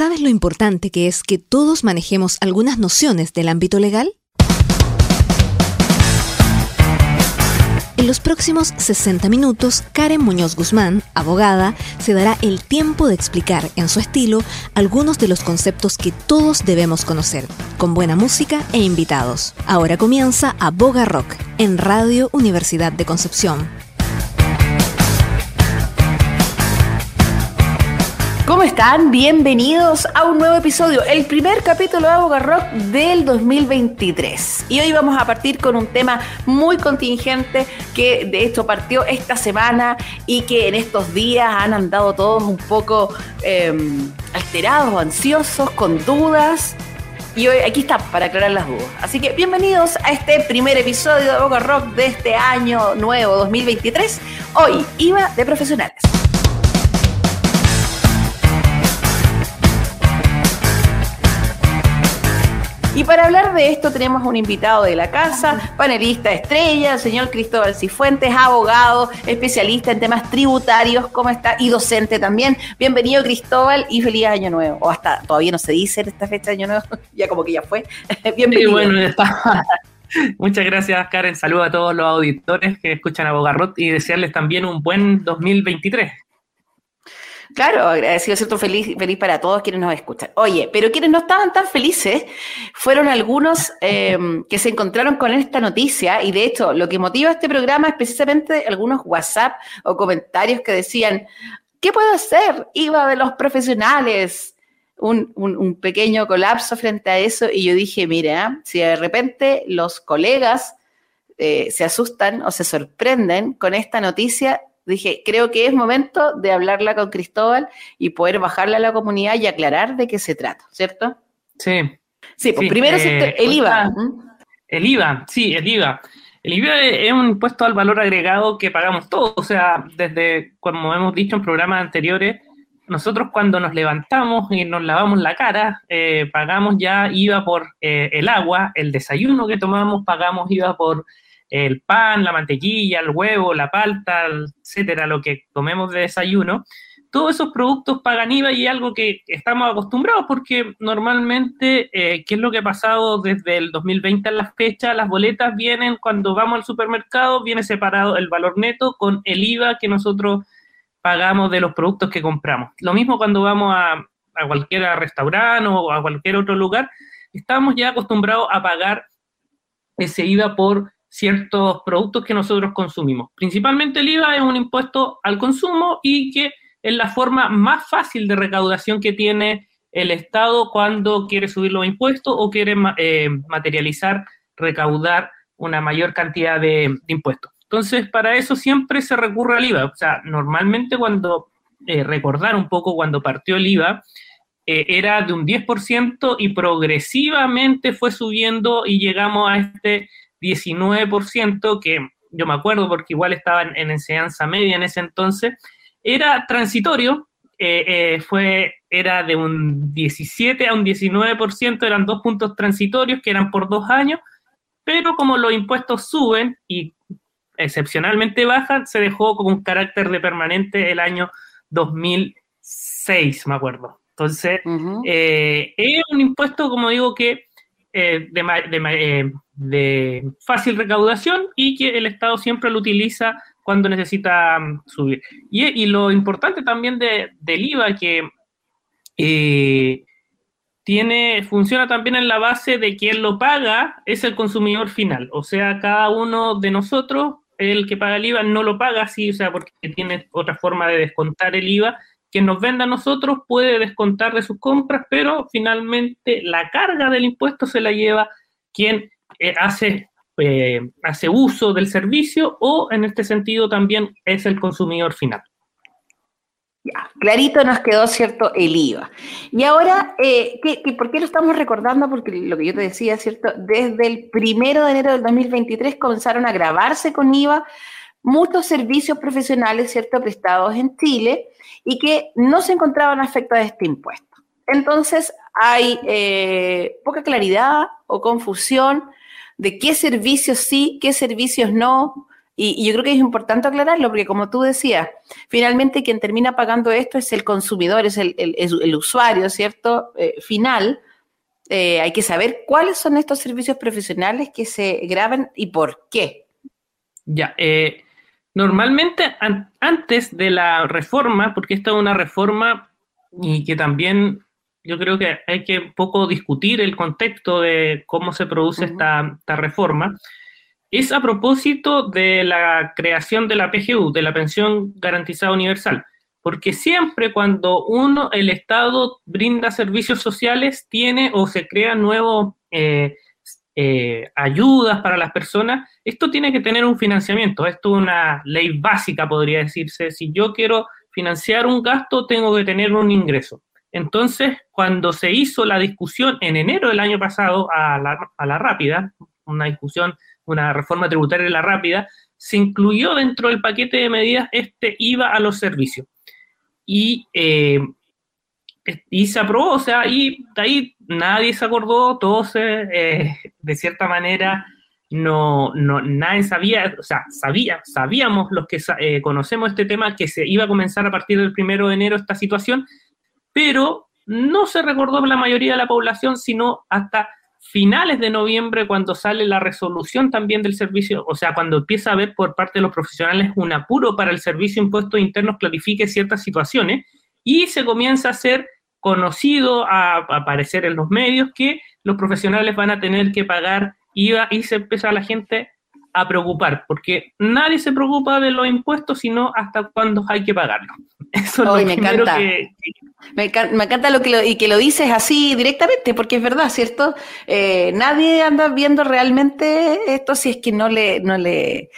¿Sabes lo importante que es que todos manejemos algunas nociones del ámbito legal? En los próximos 60 minutos, Karen Muñoz Guzmán, abogada, se dará el tiempo de explicar en su estilo algunos de los conceptos que todos debemos conocer, con buena música e invitados. Ahora comienza Aboga Rock en Radio Universidad de Concepción. ¿Cómo están? Bienvenidos a un nuevo episodio, el primer capítulo de Aboga Rock del 2023. Y hoy vamos a partir con un tema muy contingente que de hecho partió esta semana y que en estos días han andado todos un poco em, alterados, ansiosos, con dudas. Y hoy aquí está para aclarar las dudas. Así que bienvenidos a este primer episodio de Aboga Rock de este año nuevo 2023. Hoy, IVA de profesionales. Y para hablar de esto tenemos un invitado de la casa, panelista estrella, el señor Cristóbal Cifuentes, abogado, especialista en temas tributarios, ¿cómo está? Y docente también. Bienvenido Cristóbal y feliz año nuevo. O hasta todavía no se dice esta fecha de año nuevo, ya como que ya fue. Bienvenido. Sí, bueno, está. Muchas gracias, Karen. Saludos a todos los auditores que escuchan a y desearles también un buen 2023. Claro, agradecido, ¿cierto? Feliz, feliz para todos quienes nos escuchan. Oye, pero quienes no estaban tan felices fueron algunos em, que se encontraron con esta noticia y de hecho lo que motiva este programa es precisamente algunos WhatsApp o comentarios que decían, ¿qué puedo hacer? Iba de los profesionales. Un, pequeño colapso frente a eso y yo dije, mira, si de repente los colegas eh, se asustan o se sorprenden con esta noticia, dije, creo que es momento de hablarla con Cristóbal y poder bajarla a la comunidad y aclarar de qué se trata, ¿cierto? Sí. Sí, pues primero eh, el IVA. El IVA, sí, el IVA. El IVA es un impuesto al valor agregado que pagamos todos, o sea, desde, como hemos dicho en programas anteriores, nosotros cuando nos levantamos y nos lavamos la cara, eh, pagamos ya IVA por eh, el agua, el desayuno que tomamos, pagamos IVA por el pan, la mantequilla, el huevo, la palta, etcétera, lo que comemos de desayuno, todos esos productos pagan IVA y algo que estamos acostumbrados porque normalmente, eh, ¿qué es lo que ha pasado desde el 2020 a la fecha? Las boletas vienen, cuando vamos al supermercado, viene separado el valor neto con el IVA que nosotros pagamos de los productos que compramos. Lo mismo cuando vamos a, a cualquier restaurante o a cualquier otro lugar, estamos ya acostumbrados a pagar ese IVA por ciertos productos que nosotros consumimos. Principalmente el IVA es un impuesto al consumo y que es la forma más fácil de recaudación que tiene el Estado cuando quiere subir los impuestos o quiere eh, materializar, recaudar una mayor cantidad de, impuestos. Entonces, para eso siempre se recurre al IVA. O sea, normalmente cuando, eh, recordar un poco cuando partió el IVA, eh, era de un 10% y progresivamente fue subiendo y llegamos a este 19%, que yo me acuerdo porque igual estaba en, enseñanza media en ese entonces, era transitorio, eh, eh, fue, era de un 17 a un 19%, eran dos puntos transitorios que eran por dos años, pero como los impuestos suben y excepcionalmente bajan, se dejó con un carácter de permanente el año 2006, me acuerdo. Entonces, eh, es un impuesto, como digo, que de, de, de fácil recaudación y que el Estado siempre lo utiliza cuando necesita mm, subir. Y, lo importante también de, del IVA que eh, tiene, funciona también en la base de quien lo paga es el consumidor final. O sea, cada uno de nosotros, el que paga el IVA, no lo paga así, o sea, porque tiene otra forma de descontar el IVA. Quien nos venda a nosotros puede descontar de sus compras, pero finalmente la carga del impuesto se la lleva quien hace, eh, hace uso del servicio o en este sentido también es el consumidor final. Ya, clarito nos quedó, ¿cierto? El IVA. Y ahora, eh, por qué lo estamos recordando? Porque lo que yo te decía, ¿cierto? Desde el primero de enero del 2023 comenzaron a grabarse con IVA muchos servicios profesionales, ¿cierto?, prestados en Chile y que no se encontraban afectos a este impuesto. Entonces, hay poca claridad o confusión de qué servicios sí, qué servicios no, Y, yo creo que es importante aclararlo, porque como tú decías, finalmente quien termina pagando esto es el consumidor, es el, usuario, ¿cierto? Eh, final. Eh, hay que saber cuáles son estos servicios profesionales que se graban y por qué. Ya, eh, normalmente antes de la reforma, porque esta es una reforma y que también yo creo que hay que poco discutir el contexto de cómo se produce esta, esta, reforma, es a propósito de la creación de la PGU, de la Pensión Garantizada Universal, porque siempre cuando uno, el Estado brinda servicios sociales, tiene o se crean nuevos eh, eh, ayudas para las personas, esto tiene que tener un financiamiento, esto es una ley básica, podría decirse, si yo quiero financiar un gasto, tengo que tener un ingreso. Entonces, cuando se hizo la discusión en enero del año pasado a la, rápida, una discusión, una reforma tributaria de la rápida, se incluyó dentro del paquete de medidas este IVA a los servicios. Y, eh, y se aprobó, o sea, y de ahí nadie se acordó, todos eh, de cierta manera no, no, nadie sabía, o sea, sabía, sabíamos los que eh, conocemos este tema que se iba a comenzar a partir del primero de enero esta situación, pero no se recordó la mayoría de la población, sino hasta finales de noviembre cuando sale la resolución también del servicio, o sea, cuando empieza a haber por parte de los profesionales un apuro para el servicio de impuestos internos clarifique ciertas situaciones y se comienza a ser conocido, a, aparecer en los medios que los profesionales van a tener que pagar IVA y se empieza la gente a preocupar, porque nadie se preocupa de los impuestos, sino hasta cuando hay que pagarlo. Eso es lo me encanta. que, me, encanta, lo que lo, y que lo dices así directamente, porque es verdad, ¿cierto? Eh, nadie anda viendo realmente esto si es que no le, no le,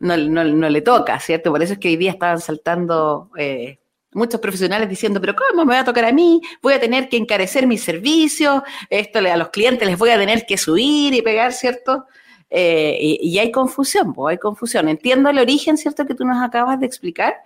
no, le toca, ¿cierto? Por eso es que hoy día estaban saltando eh, muchos profesionales diciendo, pero ¿cómo me va a tocar a mí? Voy a tener que encarecer mis servicios, esto a los clientes les voy a tener que subir y pegar, ¿cierto? Eh, y, hay confusión, pues hay confusión. Entiendo el origen, ¿cierto? Que tú nos acabas de explicar,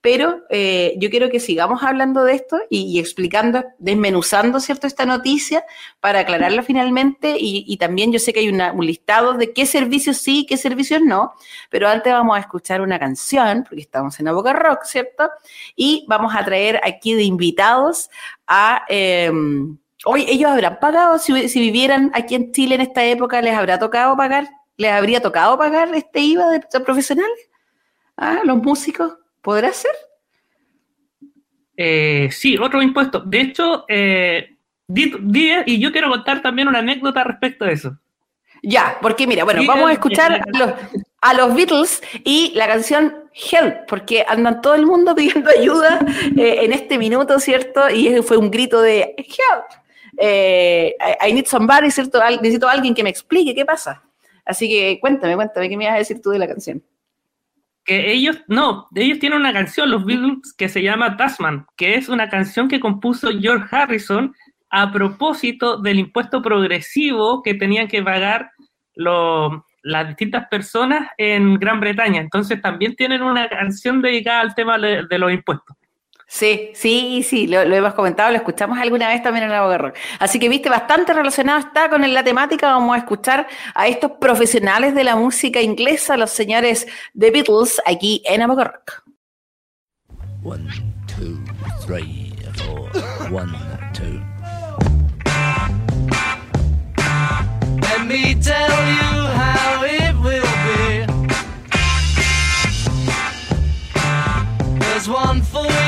pero eh, yo quiero que sigamos hablando de esto y, explicando, desmenuzando, ¿cierto?, esta noticia para aclararla finalmente y, también yo sé que hay un listado de qué servicios sí y qué servicios no, pero antes vamos a escuchar una canción, porque estamos en la Boca Rock, ¿cierto? Y vamos a traer aquí de invitados a... Em, hoy ellos habrán pagado, si, si, vivieran aquí en Chile en esta época, ¿les habrá tocado pagar? ¿Les habría tocado pagar este IVA de, de profesionales? ¿Ah, los músicos? ¿Podrá ser? Eh, sí, otro impuesto. De hecho, eh, y yo quiero contar también una anécdota respecto a eso. Ya, porque mira, bueno, vamos a escuchar a los, Beatles y la canción Help, porque andan todo el mundo pidiendo ayuda eh, en este minuto, ¿cierto? Y fue un grito de Help. I need somebody, ¿cierto? Necesito a alguien que me explique qué pasa. Así que cuéntame, cuéntame, ¿qué me vas a decir tú de la canción? que ellos, no, ellos tienen una canción, los Beatles, que se llama Tasman, que es una canción que compuso George Harrison a propósito del impuesto progresivo que tenían que pagar las distintas personas en Gran Bretaña. Entonces también tienen una canción dedicada al tema de los impuestos. Sí, sí, sí, lo, hemos comentado, lo escuchamos alguna vez también en la Boca Rock. Así que viste, bastante relacionado está con la temática. Vamos a escuchar a estos profesionales de la música inglesa, los señores The Beatles, aquí en la Boca Rock. One, two, three, four. One, two. Let me tell you how it will be. There's one for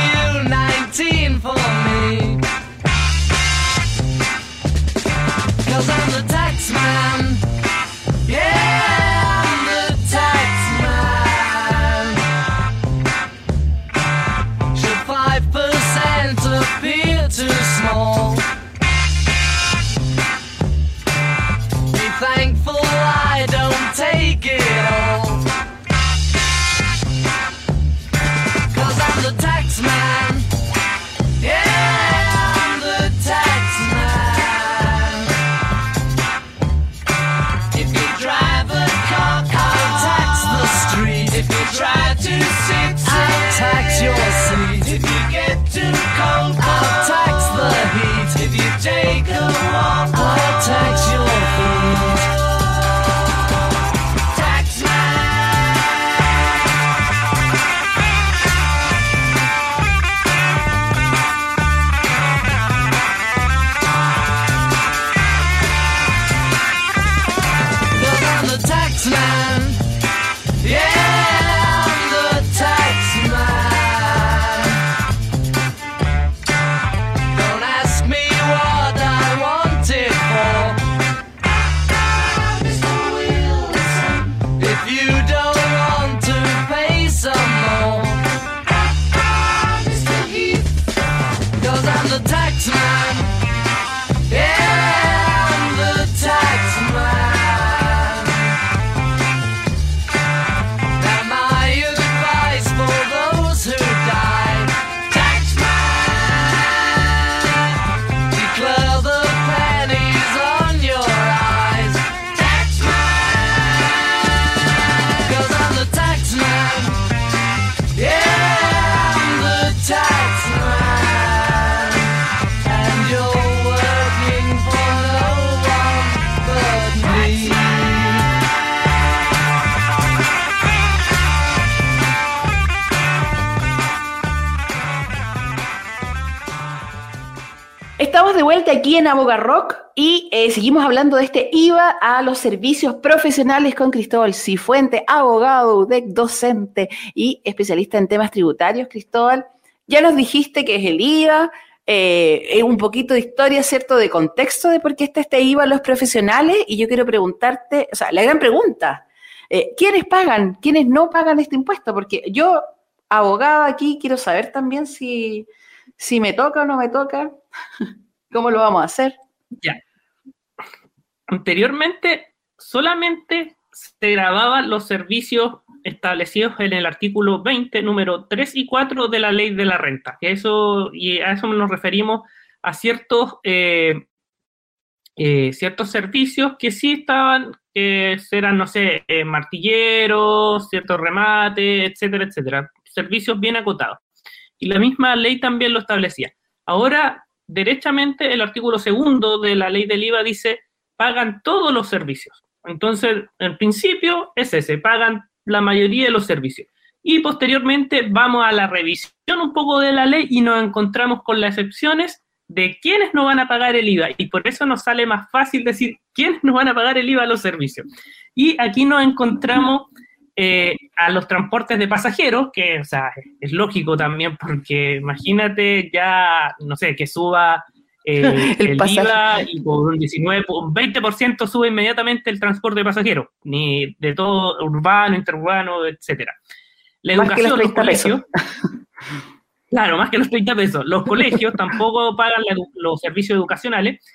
Cause I'm the tax man. Vuelta aquí en Aboga Rock y eh, seguimos hablando de este IVA a los servicios profesionales con Cristóbal Cifuente, abogado, UDEC, docente y especialista en temas tributarios. Cristóbal, ya nos dijiste que es el IVA, eh, un poquito de historia, ¿cierto?, de contexto de por qué está este IVA a los profesionales y yo quiero preguntarte, o sea, la gran pregunta, eh, ¿quiénes pagan? ¿Quiénes no pagan este impuesto? Porque yo, abogado aquí, quiero saber también si si me toca o no me toca, ¿cómo lo vamos a hacer? Ya. Anteriormente, solamente se grababan los servicios establecidos en el artículo 20, número 3 y 4 de la ley de la renta. Eso, y a eso nos referimos a ciertos, eh, eh, ciertos servicios que sí estaban, que eran, no sé, eh, martilleros, ciertos remates, etcétera, etcétera. Servicios bien acotados y la misma ley también lo establecía. Ahora, derechamente, el artículo segundo de la ley del IVA dice, pagan todos los servicios. Entonces, en principio es ese, pagan la mayoría de los servicios. Y posteriormente vamos a la revisión un poco de la ley y nos encontramos con las excepciones de quiénes no van a pagar el IVA. Y por eso nos sale más fácil decir quiénes no van a pagar el IVA a los servicios. Y aquí nos encontramos eh, a los transportes de pasajeros, que o sea, es lógico también, porque imagínate ya, no sé, que suba eh, el, IVA y por un 19, un 20% sube inmediatamente el transporte de pasajeros, ni de todo urbano, interurbano, etcétera. La educación, los, colegios. claro, más que los 30 pesos. Los colegios tampoco pagan los servicios educacionales.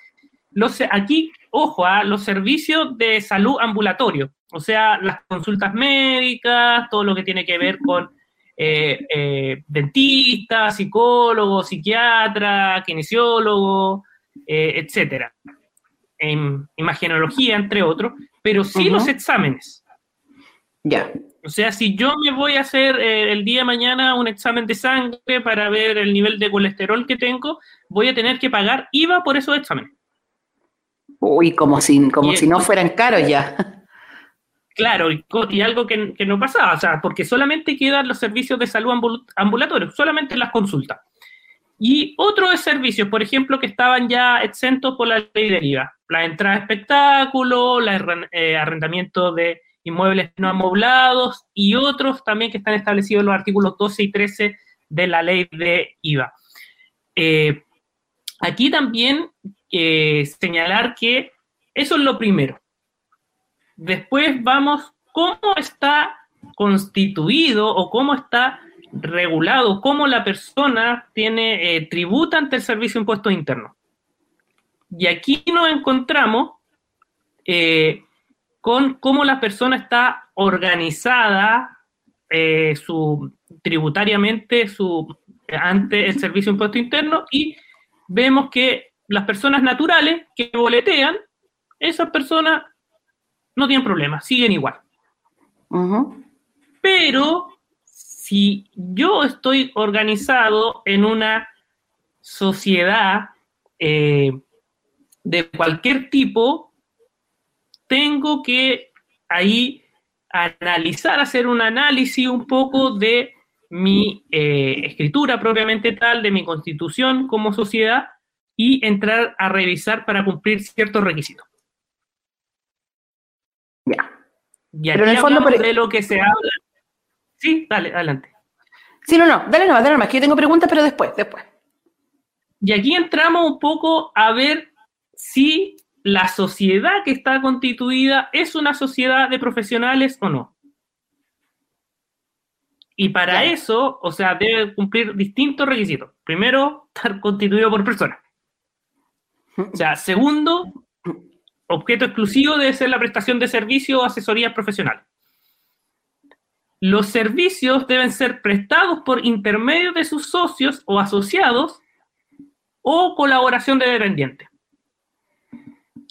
Los, aquí, ojo, a los servicios de salud ambulatorio. O sea, las consultas médicas, todo lo que tiene que ver con eh, eh, dentistas, psicólogos, psiquiatras, kinesiólogos, eh, etcétera. En imagenología, entre otros, pero sí los exámenes. Ya. O sea, si yo me voy a hacer el día de mañana un examen de sangre para ver el nivel de colesterol que tengo, voy a tener que pagar IVA por esos exámenes. Uy, como si, como si no fueran caros ya. Claro, y, algo que, no pasaba, o sea, porque solamente quedan los servicios de salud ambulatorios, solamente las consultas. Y otros servicios, por ejemplo, que estaban ya exentos por la ley de IVA, la entrada de espectáculo, el eh, arrendamiento de inmuebles no amoblados y otros también que están establecidos en los artículos 12 y 13 de la ley de IVA. Eh, aquí también eh, señalar que eso es lo primero. Después vamos, ¿cómo está constituido o cómo está regulado, cómo la persona tiene eh, tributa ante el Servicio de Impuestos Internos? Y aquí nos encontramos eh, con cómo la persona está organizada eh, su, tributariamente su, ante el Servicio de Impuestos Internos y vemos que las personas naturales que boletean, esas personas no tienen problema, siguen igual. Pero si yo estoy organizado en una sociedad eh, de cualquier tipo, tengo que ahí analizar, hacer un análisis un poco de mi eh, escritura propiamente tal, de mi constitución como sociedad y entrar a revisar para cumplir ciertos requisitos. Ya. Pero en el fondo de lo que se habla. Sí, dale, adelante. Sí, no, no, dale nomás, dale nomás, que yo tengo preguntas, pero después, después. Y aquí entramos un poco a ver si la sociedad que está constituida es una sociedad de profesionales o no. Y para eso, o sea, debe cumplir distintos requisitos. Primero, estar constituido por personas. O sea, segundo, objeto exclusivo debe ser la prestación de servicios o asesorías profesionales. Los servicios deben ser prestados por intermedio de sus socios o asociados o colaboración de dependientes.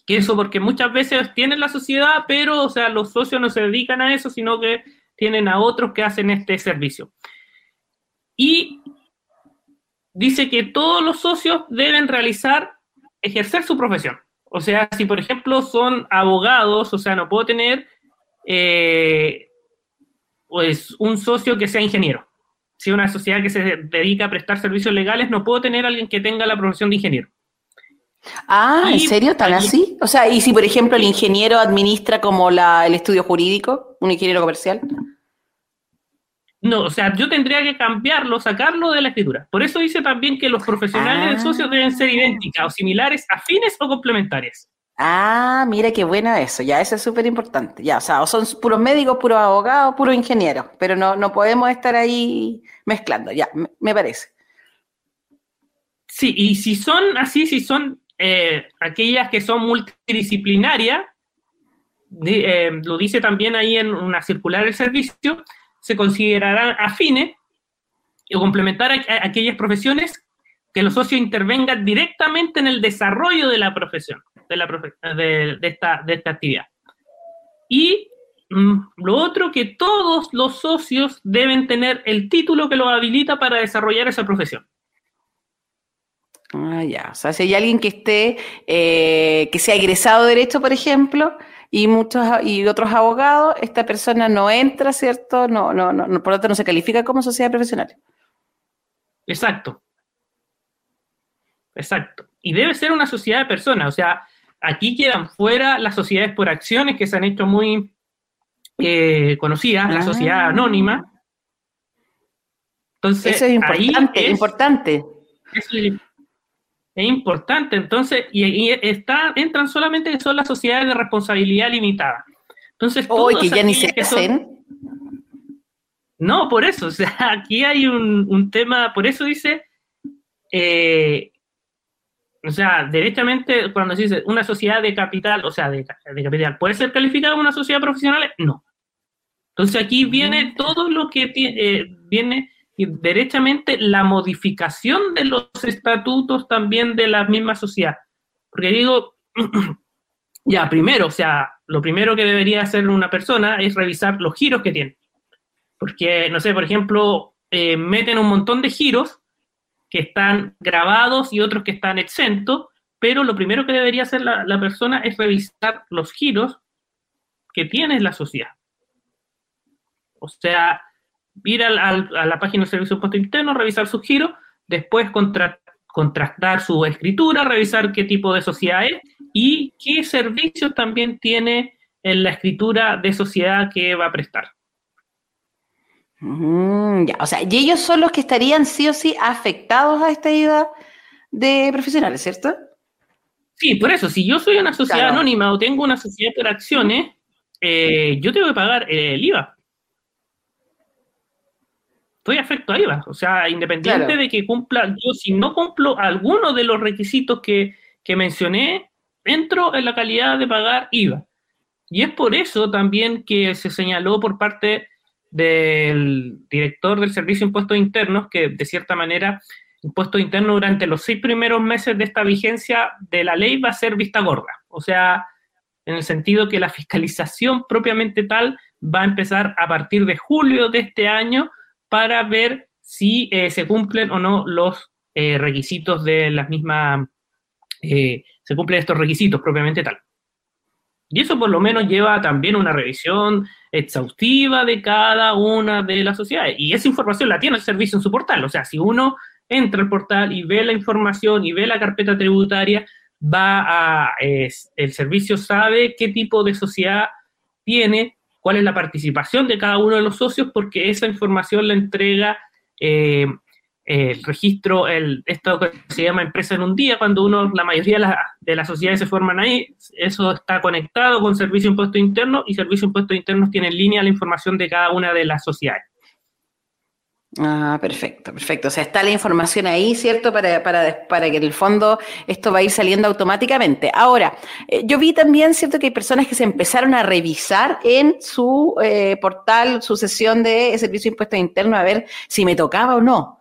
Que eso porque muchas veces tienen la sociedad, pero o sea, los socios no se dedican a eso, sino que tienen a otros que hacen este servicio. Y dice que todos los socios deben realizar, ejercer su profesión. O sea, si por ejemplo son abogados, o sea, no puedo tener eh, pues un socio que sea ingeniero. Si una sociedad que se dedica a prestar servicios legales, no puedo tener alguien que tenga la profesión de ingeniero. Ah, ¿en serio? ¿Tan así? O sea, ¿y si por ejemplo el ingeniero administra como la, el estudio jurídico, un ingeniero comercial? No, o sea, yo tendría que cambiarlo, sacarlo de la escritura. Por eso dice también que los profesionales del socio deben ser ah. idénticas o similares, afines o complementarias. Ah, mira qué buena eso, ya eso es súper importante. Ya, o sea, o son puros médicos, puros abogados, puros ingenieros, pero no, no podemos estar ahí mezclando, ya, me, parece. Sí, y si son así, si son eh, aquellas que son multidisciplinarias, eh, lo dice también ahí en una circular del servicio, se considerarán afines o complementar a, aquellas profesiones que los socios intervengan directamente en el desarrollo de la profesión, de, la de, esta, de esta actividad. Y mm, lo otro, que todos los socios deben tener el título que los habilita para desarrollar esa profesión. Ah, ya. O sea, si hay alguien que esté, eh, que sea egresado de Derecho, por ejemplo, y muchos y otros abogados, esta persona no entra, ¿cierto? No, no, no, por lo tanto no se califica como sociedad profesional. Exacto. Exacto. Y debe ser una sociedad de personas. O sea, aquí quedan fuera las sociedades por acciones que se han hecho muy eh, conocidas, la sociedad ah. anónima. Entonces, eso es importante, importante. Es importante, entonces, y, está, entran solamente que son las sociedades de responsabilidad limitada. Entonces, hoy que ya ni se hacen. No, por eso, o sea, aquí hay un, tema, por eso dice, eh, o sea, directamente cuando se dice una sociedad de capital, o sea, de, capital, ¿puede ser calificada como una sociedad profesional? No. Entonces aquí viene todo lo que eh, viene y derechamente la modificación de los estatutos también de la misma sociedad. Porque digo, ya, primero, o sea, lo primero que debería hacer una persona es revisar los giros que tiene. Porque, no sé, por ejemplo, eh, meten un montón de giros que están grabados y otros que están exentos, pero lo primero que debería hacer la, la persona es revisar los giros que tiene la sociedad. O sea, ir a la página del Servicio de Impuesto Interno, revisar su giro, después contrastar su escritura, revisar qué tipo de sociedad es y qué servicios también tiene en la escritura de sociedad que va a prestar. Mm, ya, o sea, y ellos son los que estarían sí o sí afectados a esta ayuda de profesionales, ¿cierto? Sí, por eso, si yo soy una sociedad anónima o tengo una sociedad por acciones, eh, yo tengo que pagar el IVA estoy afecto a IVA. O sea, independiente de que cumpla, yo si no cumplo alguno de los requisitos que, mencioné, entro en la calidad de pagar IVA. Y es por eso también que se señaló por parte del director del Servicio de Impuestos Internos que, de cierta manera, impuestos internos durante los seis primeros meses de esta vigencia de la ley va a ser vista gorda. O sea, en el sentido que la fiscalización propiamente tal va a empezar a partir de julio de este año para ver si eh, se cumplen o no los eh, requisitos de las mismas, eh, se cumplen estos requisitos propiamente tal. Y eso por lo menos lleva también una revisión exhaustiva de cada una de las sociedades. Y esa información la tiene el servicio en su portal. O sea, si uno entra al portal y ve la información y ve la carpeta tributaria, va a, el servicio sabe qué tipo de sociedad tiene, cuál es la participación de cada uno de los socios, porque esa información la entrega eh, el registro, el, esto que se llama empresa en un día, cuando uno, la mayoría de, las sociedades se forman ahí, eso está conectado con Servicio de Impuestos Internos y Servicio de Impuestos Internos tiene en línea la información de cada una de las sociedades. Ah, perfecto, perfecto. O sea, está la información ahí, ¿cierto? Para, para, para que en el fondo esto va a ir saliendo automáticamente. Ahora, eh, yo vi también, ¿cierto? Que hay personas que se empezaron a revisar en su eh, portal, su sesión de servicio de impuestos internos, a ver si me tocaba o no.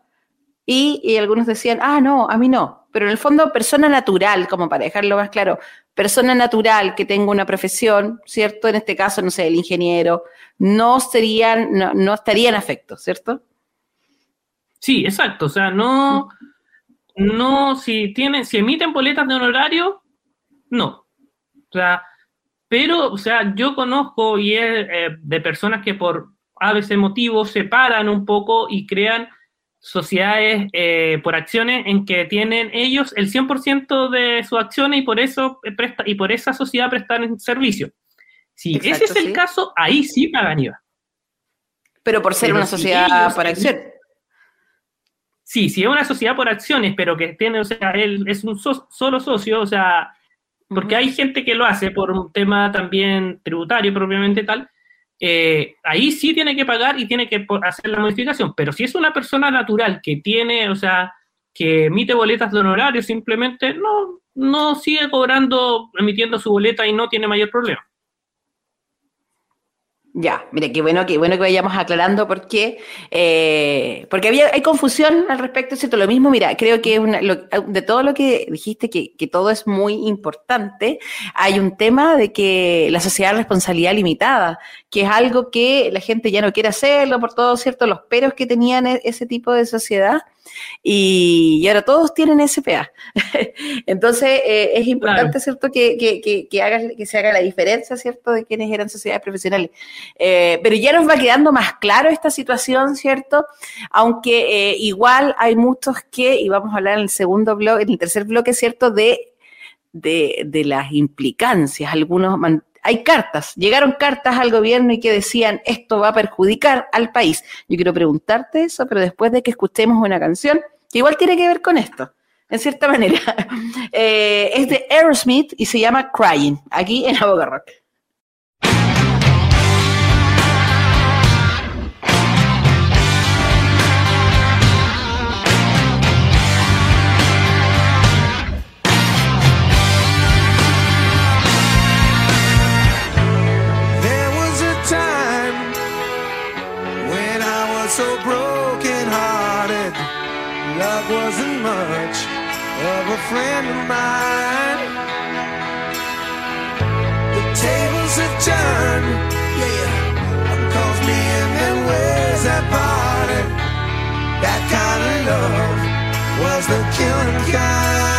Y, y algunos decían, ah, no, a mí no. Pero en el fondo, persona natural, como para dejarlo más claro, persona natural que tenga una profesión, ¿cierto? En este caso, no sé, el ingeniero, no serían, no, no estarían afectos, ¿cierto? Sí, exacto. O sea, no, no, si tienen, si emiten boletas de honorario, no. O sea, pero, o sea, yo conozco y es eh, de personas que por a veces motivos se paran un poco y crean sociedades eh, por acciones en que tienen ellos el 100% de sus acciones y por eso presta, y por esa sociedad prestan servicio. Si ese es el caso, ahí sí pagan IVA. Pero por ser una sociedad por acciones. Sí, si es una sociedad por acciones, pero que tiene, o sea, él es un solo socio, o sea, porque hay gente que lo hace por un tema también tributario propiamente tal, eh, ahí sí tiene que pagar y tiene que hacer la modificación. Pero si es una persona natural que tiene, o sea, que emite boletas de honorario, simplemente no, no sigue cobrando, emitiendo su boleta y no tiene mayor problema. Ya, mire, qué bueno, qué bueno que vayamos aclarando por qué, eh, porque había, hay confusión al respecto, ¿cierto? Lo mismo, mira, creo que de todo lo que dijiste, que, que, todo es muy importante, hay un tema de que la sociedad de responsabilidad limitada, que es algo que la gente ya no quiere hacerlo por todo, ¿cierto? Los peros que tenían e, ese tipo de sociedad, y, ahora todos tienen SPA. Entonces, eh, es importante, ¿cierto?, que, que, que, haga, que se haga la diferencia, ¿cierto?, de quienes eran sociedades profesionales. Eh, pero ya nos va quedando más claro esta situación, ¿cierto? Aunque eh, igual hay muchos que, y vamos a hablar en el segundo bloque, en el tercer bloque, ¿cierto?, de, de, de las implicancias. Algunos hay cartas, llegaron cartas al gobierno y que decían esto va a perjudicar al país. Yo quiero preguntarte eso, pero después de que escuchemos una canción que igual tiene que ver con esto, en cierta manera. Eh, es de Aerosmith y se llama Crying, aquí en Aboga Rock. Friend of mine. The tables have turned, yeah. Calls me and that party? That kind of love was the killing kind.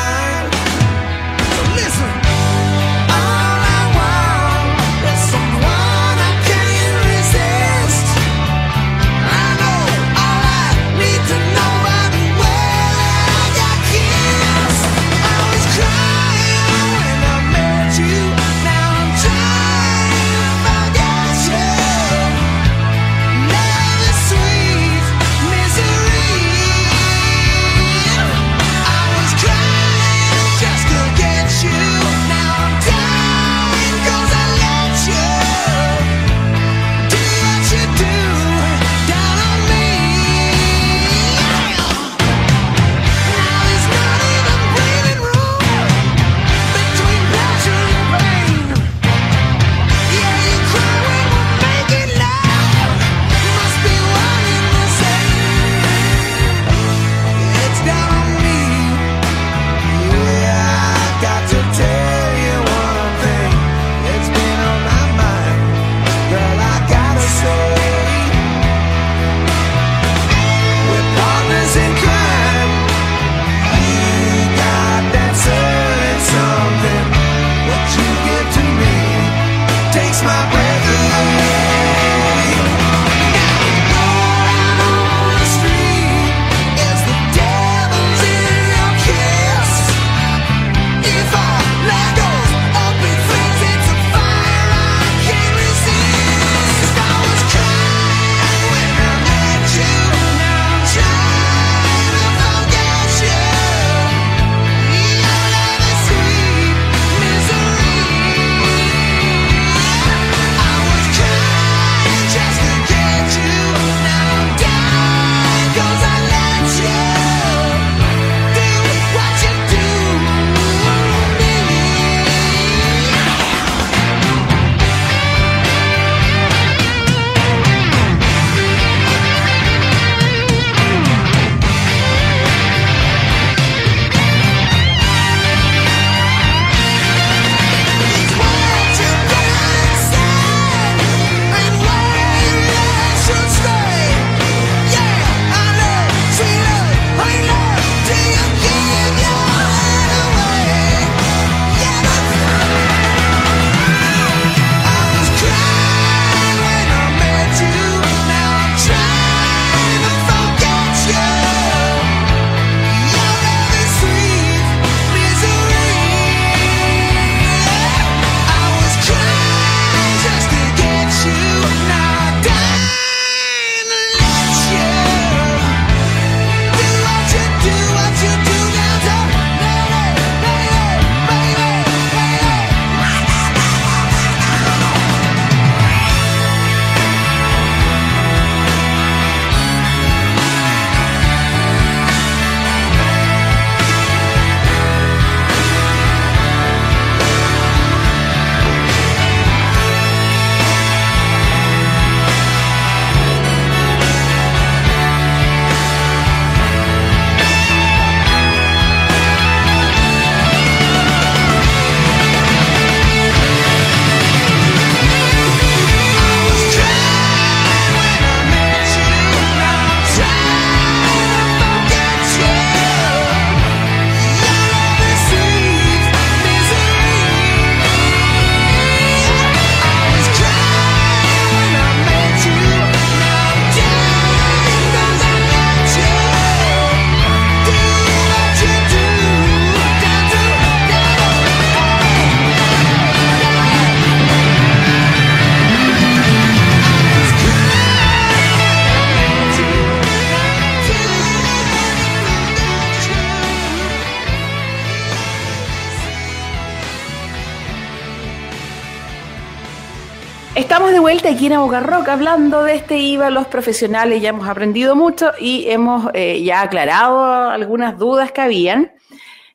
En Rock hablando de este IVA. Los profesionales ya hemos aprendido mucho y hemos eh, ya aclarado algunas dudas que habían.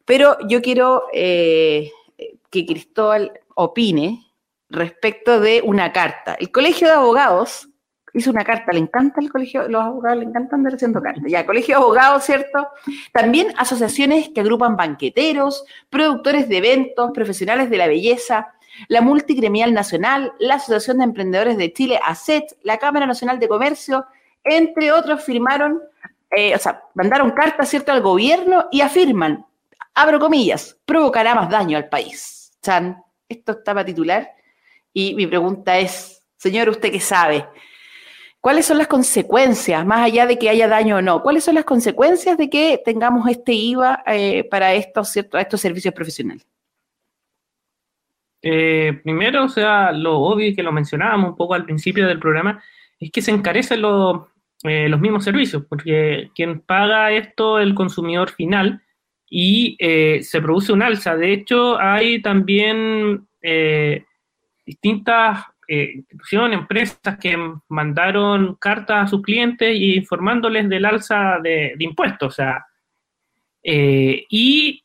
Pero yo quiero eh, que Cristóbal opine respecto de una carta. El Colegio de Abogados hizo una carta, le encanta el colegio, los abogados le encantan andar haciendo cartas. Ya, colegio de abogados, ¿cierto? También asociaciones que agrupan banqueteros, productores de eventos, profesionales de la belleza, la Multigremial Nacional, la Asociación de Emprendedores de Chile, ACET, la Cámara Nacional de Comercio, entre otros, firmaron, eh, o sea, mandaron cartas, ¿cierto?, al gobierno y afirman, abro comillas, provocará más daño al país. Chan, esto estaba titular y mi pregunta es, señor, ¿usted qué sabe? ¿Cuáles son las consecuencias, más allá de que haya daño o no? ¿Cuáles son las consecuencias de que tengamos este IVA eh, para estos, ¿cierto? estos servicios profesionales? Eh, primero, o sea, lo obvio que lo mencionábamos un poco al principio del programa, es que se encarecen eh, los mismos servicios, porque quien paga esto es el consumidor final y eh, se produce un alza. De hecho, hay también distintas instituciones, empresas que mandaron cartas a sus clientes y informándoles del alza de, de impuestos. O sea, y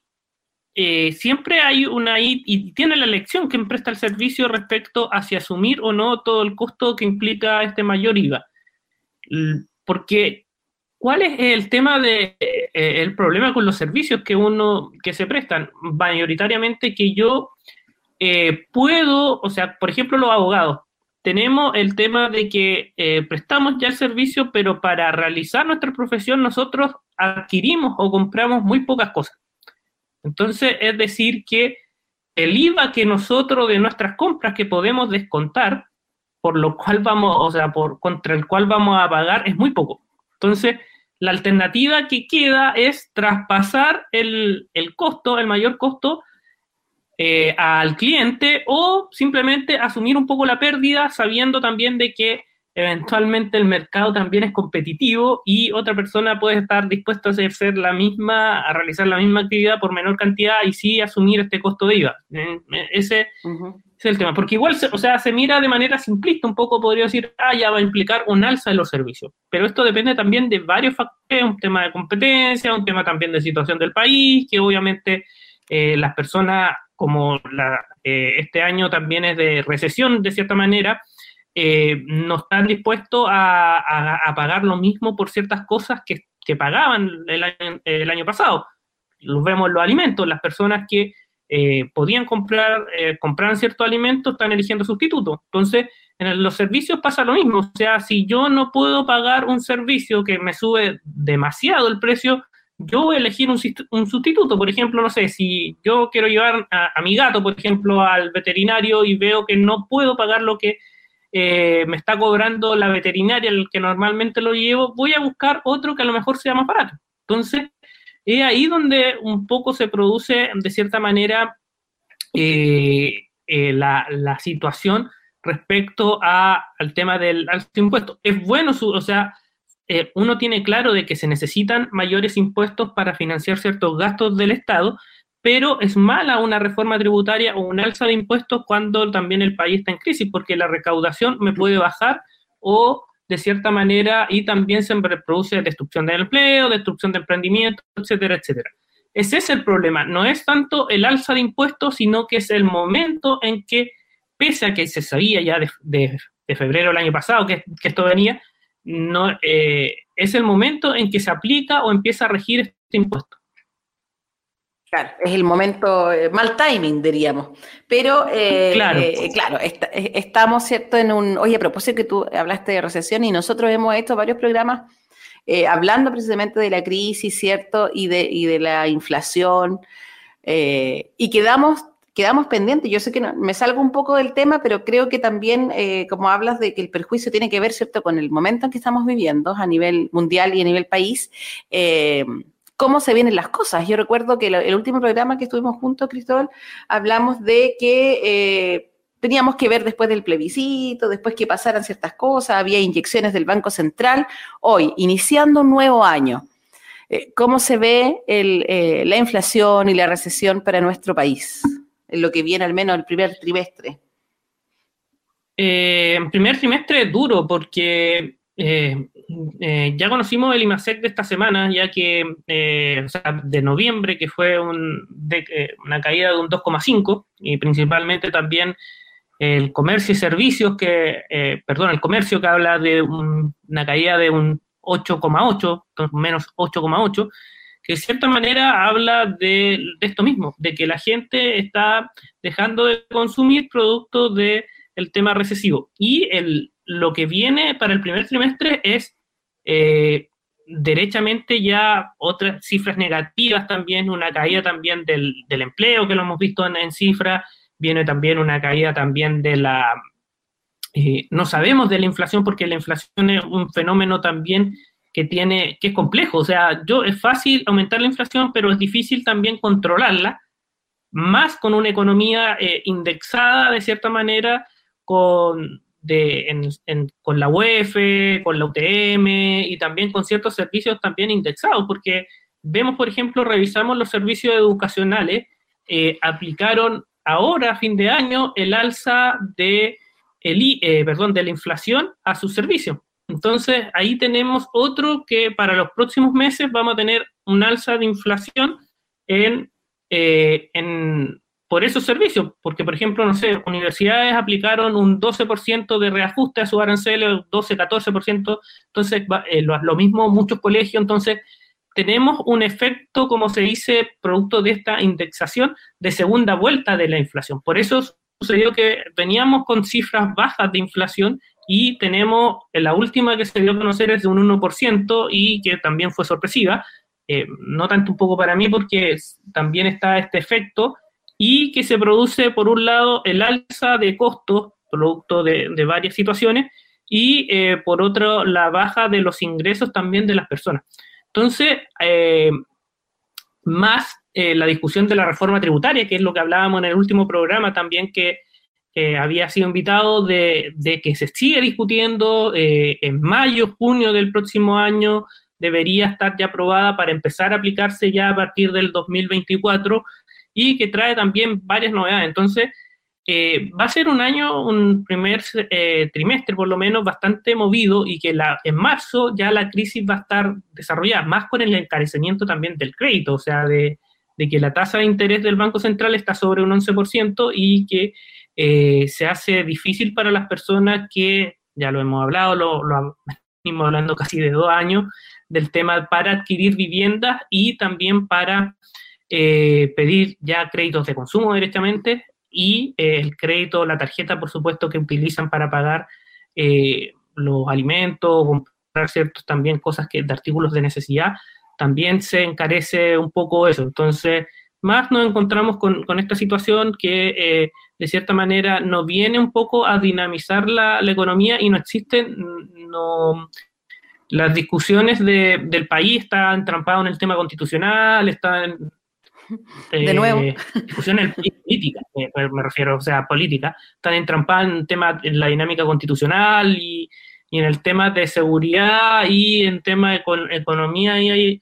eh, siempre hay una y tiene la elección quien presta el servicio respecto a si asumir o no todo el costo que implica este mayor IVA. Porque, ¿cuál es el tema de eh, el problema con los servicios que uno que se prestan? Mayoritariamente que yo eh, puedo, o sea, por ejemplo, los abogados. Tenemos el tema de que prestamos ya el servicio, pero para realizar nuestra profesión nosotros adquirimos o compramos muy pocas cosas. Entonces, es decir, que el IVA que nosotros de nuestras compras que podemos descontar, por lo cual vamos, o sea, por contra el cual vamos a pagar, es muy poco. Entonces, la alternativa que queda es traspasar el, costo, el mayor costo, eh, al cliente o simplemente asumir un poco la pérdida sabiendo también de que eventualmente el mercado también es competitivo y otra persona puede estar dispuesta a hacer la misma, a realizar la misma actividad por menor cantidad y sí asumir este costo de IVA. Eh, eh, ese, es el tema. Porque igual, o sea, se mira de manera simplista, un poco podría decir, ah, ya va a implicar un alza de los servicios. Pero esto depende también de varios factores, un tema de competencia, un tema también de situación del país, que obviamente eh, las personas, como la, este año también es de recesión de cierta manera, eh, no están dispuestos a, pagar lo mismo por ciertas cosas que, pagaban el año, pasado. Los vemos los alimentos, las personas que eh, podían comprar, eh, comprar ciertos alimentos están eligiendo sustitutos. Entonces, en los servicios pasa lo mismo. O sea, si yo no puedo pagar un servicio que me sube demasiado el precio, yo voy a elegir un, sustituto. Por ejemplo, no sé, si yo quiero llevar a, mi gato, por ejemplo, al veterinario y veo que no puedo pagar lo que eh, me está cobrando la veterinaria, el que normalmente lo llevo, voy a buscar otro que a lo mejor sea más barato. Entonces, es ahí donde un poco se produce, de cierta manera, eh, eh, la, situación respecto al tema del alto impuesto. Es bueno, o sea, uno tiene claro de que se necesitan mayores impuestos para financiar ciertos gastos del Estado, pero es mala una reforma tributaria o un alza de impuestos cuando también el país está en crisis, porque la recaudación me puede bajar o de cierta manera y también se produce destrucción del empleo, destrucción de emprendimiento, etcétera, etcétera. Ese es el problema, no es tanto el alza de impuestos, sino que es el momento en que, pese a que se sabía ya de, febrero del año pasado que, esto venía, no, eh, es el momento en que se aplica o empieza a regir este impuesto. Claro, es el momento, eh, mal timing, diríamos. Pero, eh, claro, eh, claro estamos, ¿cierto?, en un... Oye, a propósito que tú hablaste de recesión y nosotros hemos hecho varios programas hablando precisamente de la crisis, ¿cierto?, y de, y de la inflación. y quedamos, quedamos pendientes. Yo sé que me salgo un poco del tema, pero creo que también, como hablas de que el perjuicio tiene que ver, ¿cierto?, con el momento en que estamos viviendo a nivel mundial y a nivel país cómo se vienen las cosas. Yo recuerdo que el, último programa que estuvimos juntos, Cristóbal, hablamos de que eh, teníamos que ver después del plebiscito, después que pasaran ciertas cosas, había inyecciones del Banco Central. Hoy, iniciando un nuevo año, eh, ¿cómo se ve eh, la inflación y la recesión para nuestro país? En lo que viene al menos el primer trimestre. Eh, primer trimestre es duro porque eh, ya conocimos el IMASEC de esta semana, ya que, o sea, de noviembre, que fue un, una caída de un 2,5 y principalmente también el comercio y servicios, que, perdón, el comercio que habla de una caída de un 8,8, menos 8,8, que de cierta manera habla de, de, esto mismo, de que la gente está dejando de consumir productos de el tema recesivo. Y el, lo que viene para el primer trimestre es eh, derechamente ya otras cifras negativas también, una caída también del, empleo que lo hemos visto en, cifras, viene también una caída también de la... Eh, no sabemos de la inflación porque la inflación es un fenómeno también que tiene, que es complejo. O sea, yo es fácil aumentar la inflación, pero es difícil también controlarla, más con una economía eh, indexada de cierta manera con, de, con la UEF, con la UTM y también con ciertos servicios también indexados, porque vemos, por ejemplo, revisamos los servicios educacionales, eh, aplicaron ahora, a fin de año, el alza de, el, eh, perdón, de la inflación a sus servicios. Entonces, ahí tenemos otro que para los próximos meses vamos a tener un alza de inflación en, eh, en, por esos servicios, porque por ejemplo, no sé, universidades aplicaron un 12% de reajuste a su arancel, 12, 14%, entonces eh, lo, mismo muchos colegios, entonces tenemos un efecto, como se dice, producto de esta indexación de segunda vuelta de la inflación. Por eso sucedió que veníamos con cifras bajas de inflación y tenemos, la última que se dio a conocer es de un 1% y que también fue sorpresiva, eh, no tanto un poco para mí porque también está este efecto y que se produce, por un lado, el alza de costos, producto de, varias situaciones, y eh, por otro, la baja de los ingresos también de las personas. Entonces, eh, más eh, la discusión de la reforma tributaria, que es lo que hablábamos en el último programa también, que había sido invitado de, de, que se sigue discutiendo en mayo, junio del próximo año, debería estar ya aprobada para empezar a aplicarse ya a partir del 2024 y que trae también varias novedades. Entonces, eh, va a ser un año, un primer eh, trimestre por lo menos bastante movido y que la, en marzo ya la crisis va a estar desarrollada, más con el encarecimiento también del crédito, o sea, de, que la tasa de interés del Banco Central está sobre un 11% y que eh, se hace difícil para las personas que, ya lo hemos hablado, lo, lo venimos hablando casi de dos años, del tema para adquirir viviendas y también para eh, pedir ya créditos de consumo directamente y eh, el crédito, la tarjeta, por supuesto, que utilizan para pagar eh, los alimentos, comprar ciertos también cosas que, de artículos de necesidad, también se encarece un poco eso. Entonces, más nos encontramos con, esta situación que de cierta manera nos viene un poco a dinamizar la, economía y no existen, no, las discusiones del país están entrampadas en el tema constitucional, están de nuevo. Eh, discusiones políticas, me, refiero, o sea, política, están entrampadas en temas en la dinámica constitucional y, en el tema de seguridad y en tema de economía y hay,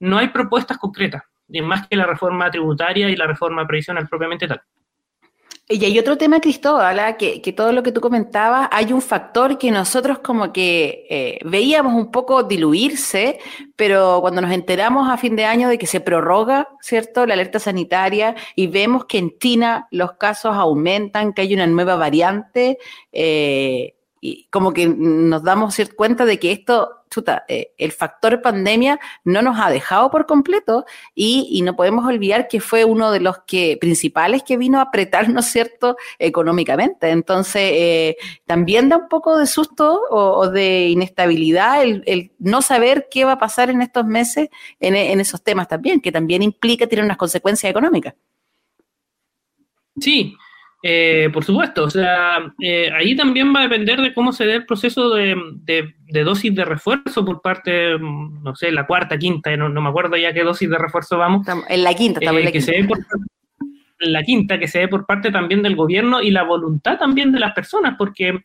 no hay propuestas concretas, más que la reforma tributaria y la reforma previsional propiamente tal. Y hay otro tema, Cristóbal, ¿ah? que, que, todo lo que tú comentabas, hay un factor que nosotros como que eh, veíamos un poco diluirse, pero cuando nos enteramos a fin de año de que se prorroga, ¿cierto?, la alerta sanitaria y vemos que en China los casos aumentan, que hay una nueva variante, eh, y como que nos damos cuenta de que esto, chuta, eh, el factor pandemia no nos ha dejado por completo y, no podemos olvidar que fue uno de los que principales que vino a apretarnos, ¿cierto?, económicamente. Entonces, eh, también da un poco de susto o, de inestabilidad el, no saber qué va a pasar en estos meses en, en esos temas también, que también implica tener unas consecuencias económicas. Sí, eh, por supuesto, o sea, eh, ahí también va a depender de cómo se dé el proceso de, dosis de refuerzo por parte, no sé, la cuarta, quinta, no, me acuerdo ya qué dosis de refuerzo vamos. En la quinta, estamos en la eh, que Se por, la quinta, que se dé por parte también del gobierno y la voluntad también de las personas, porque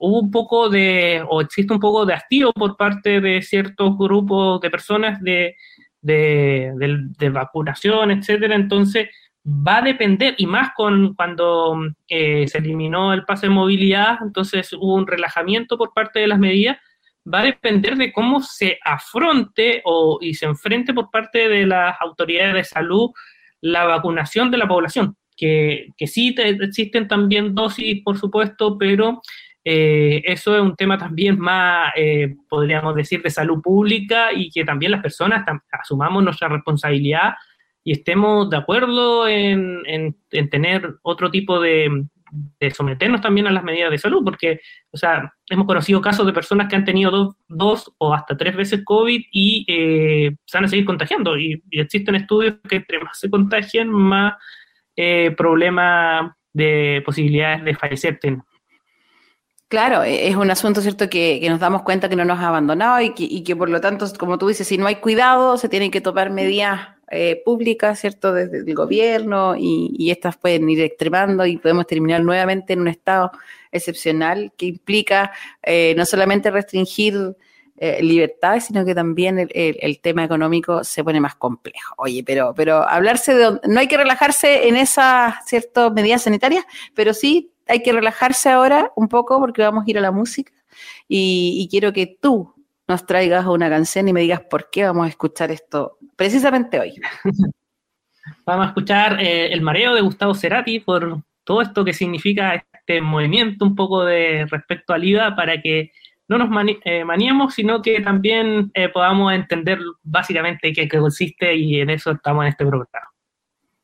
hubo un poco de, o existe un poco de hastío por parte de ciertos grupos de personas de, de vacunación, etcétera, entonces va a depender, y más con cuando eh, se eliminó el pase de movilidad, entonces hubo un relajamiento por parte de las medidas, va a depender de cómo se afronte o, y se enfrente por parte de las autoridades de salud la vacunación de la población, que, sí existen también dosis, por supuesto, pero eh, eso es un tema también más, eh, podríamos decir, de salud pública y que también las personas asumamos nuestra responsabilidad y estemos de acuerdo en, en, tener otro tipo de, de, someternos también a las medidas de salud, porque, o sea, hemos conocido casos de personas que han tenido dos, dos o hasta tres veces COVID y eh, se van a seguir contagiando. Y, existen estudios que entre más se contagien, más eh, problemas de posibilidades de fallecer Claro, e-, es un asunto, ¿cierto?, que, nos damos cuenta que no nos ha abandonado y que, y que, por lo tanto, como tú dices, si no hay cuidado, se tienen que tomar medidas eh, públicas, ¿cierto?, desde el gobierno y, estas pueden ir extremando y podemos terminar nuevamente en un estado excepcional que implica eh, no solamente restringir eh, libertades, sino que también el, tema económico se pone más complejo. Oye, pero, pero hablarse de... No hay que relajarse en esas, ¿cierto?, medidas sanitarias, pero sí hay que relajarse ahora un poco porque vamos a ir a la música y, quiero que tú nos traigas una canción y me digas por qué vamos a escuchar esto precisamente hoy. Vamos a escuchar eh, El mareo de Gustavo Cerati por todo esto que significa este movimiento un poco de respecto al IVA para que no nos eh, maniemos, sino que también eh, podamos entender básicamente qué, qué consiste y en eso estamos en este programa.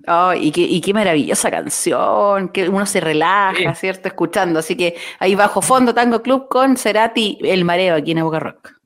Oh, y, qué, y qué maravillosa canción, que uno se relaja, ¿cierto? Escuchando. Así que ahí bajo fondo Tango Club con Cerati, El Mareo, aquí en Boca Rock.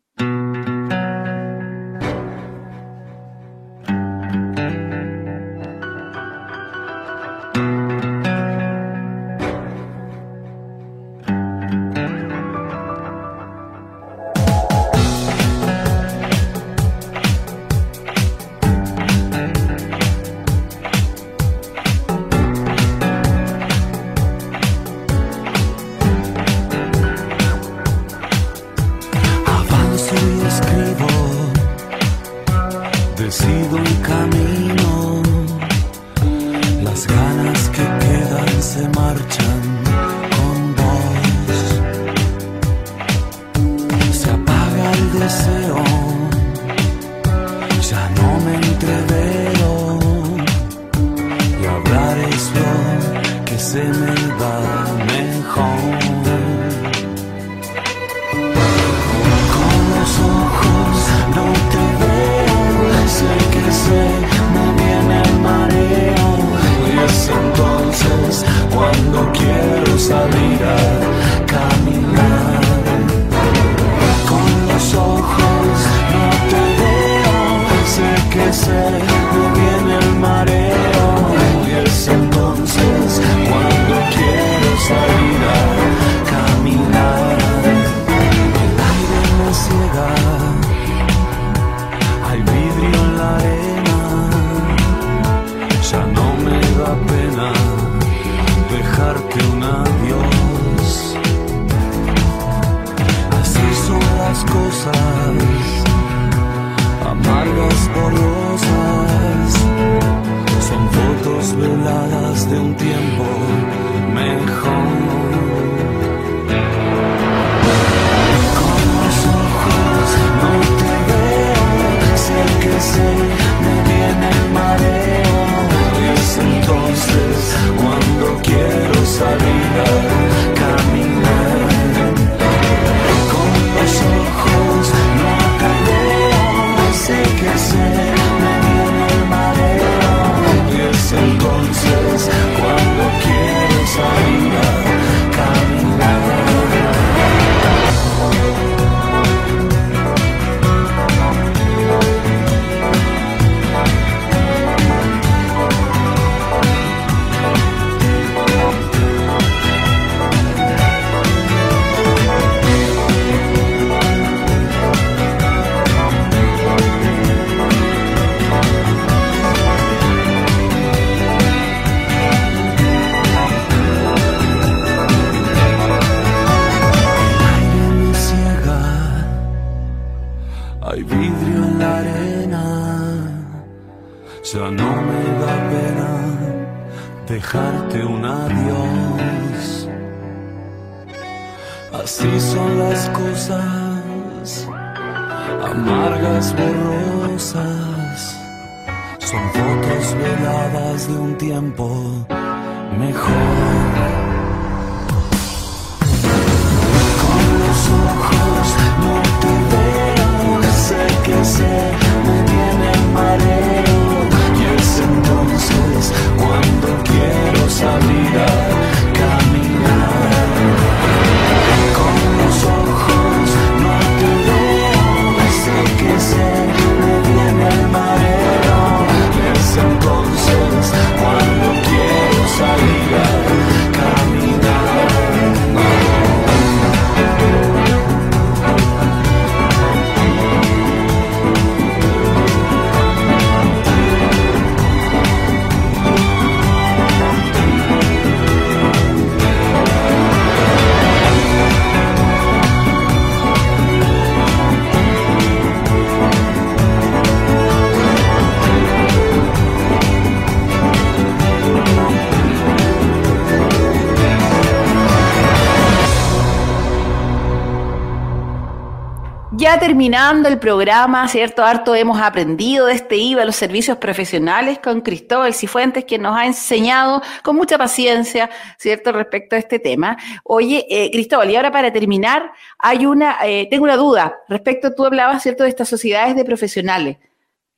Terminando el programa, ¿cierto? Harto hemos aprendido de este IVA, los servicios profesionales con Cristóbal Cifuentes, que nos ha enseñado con mucha paciencia, ¿cierto? Respecto a este tema. Oye, eh, Cristóbal, y ahora para terminar, hay una, eh, tengo una duda respecto, tú hablabas, ¿cierto? De estas sociedades de profesionales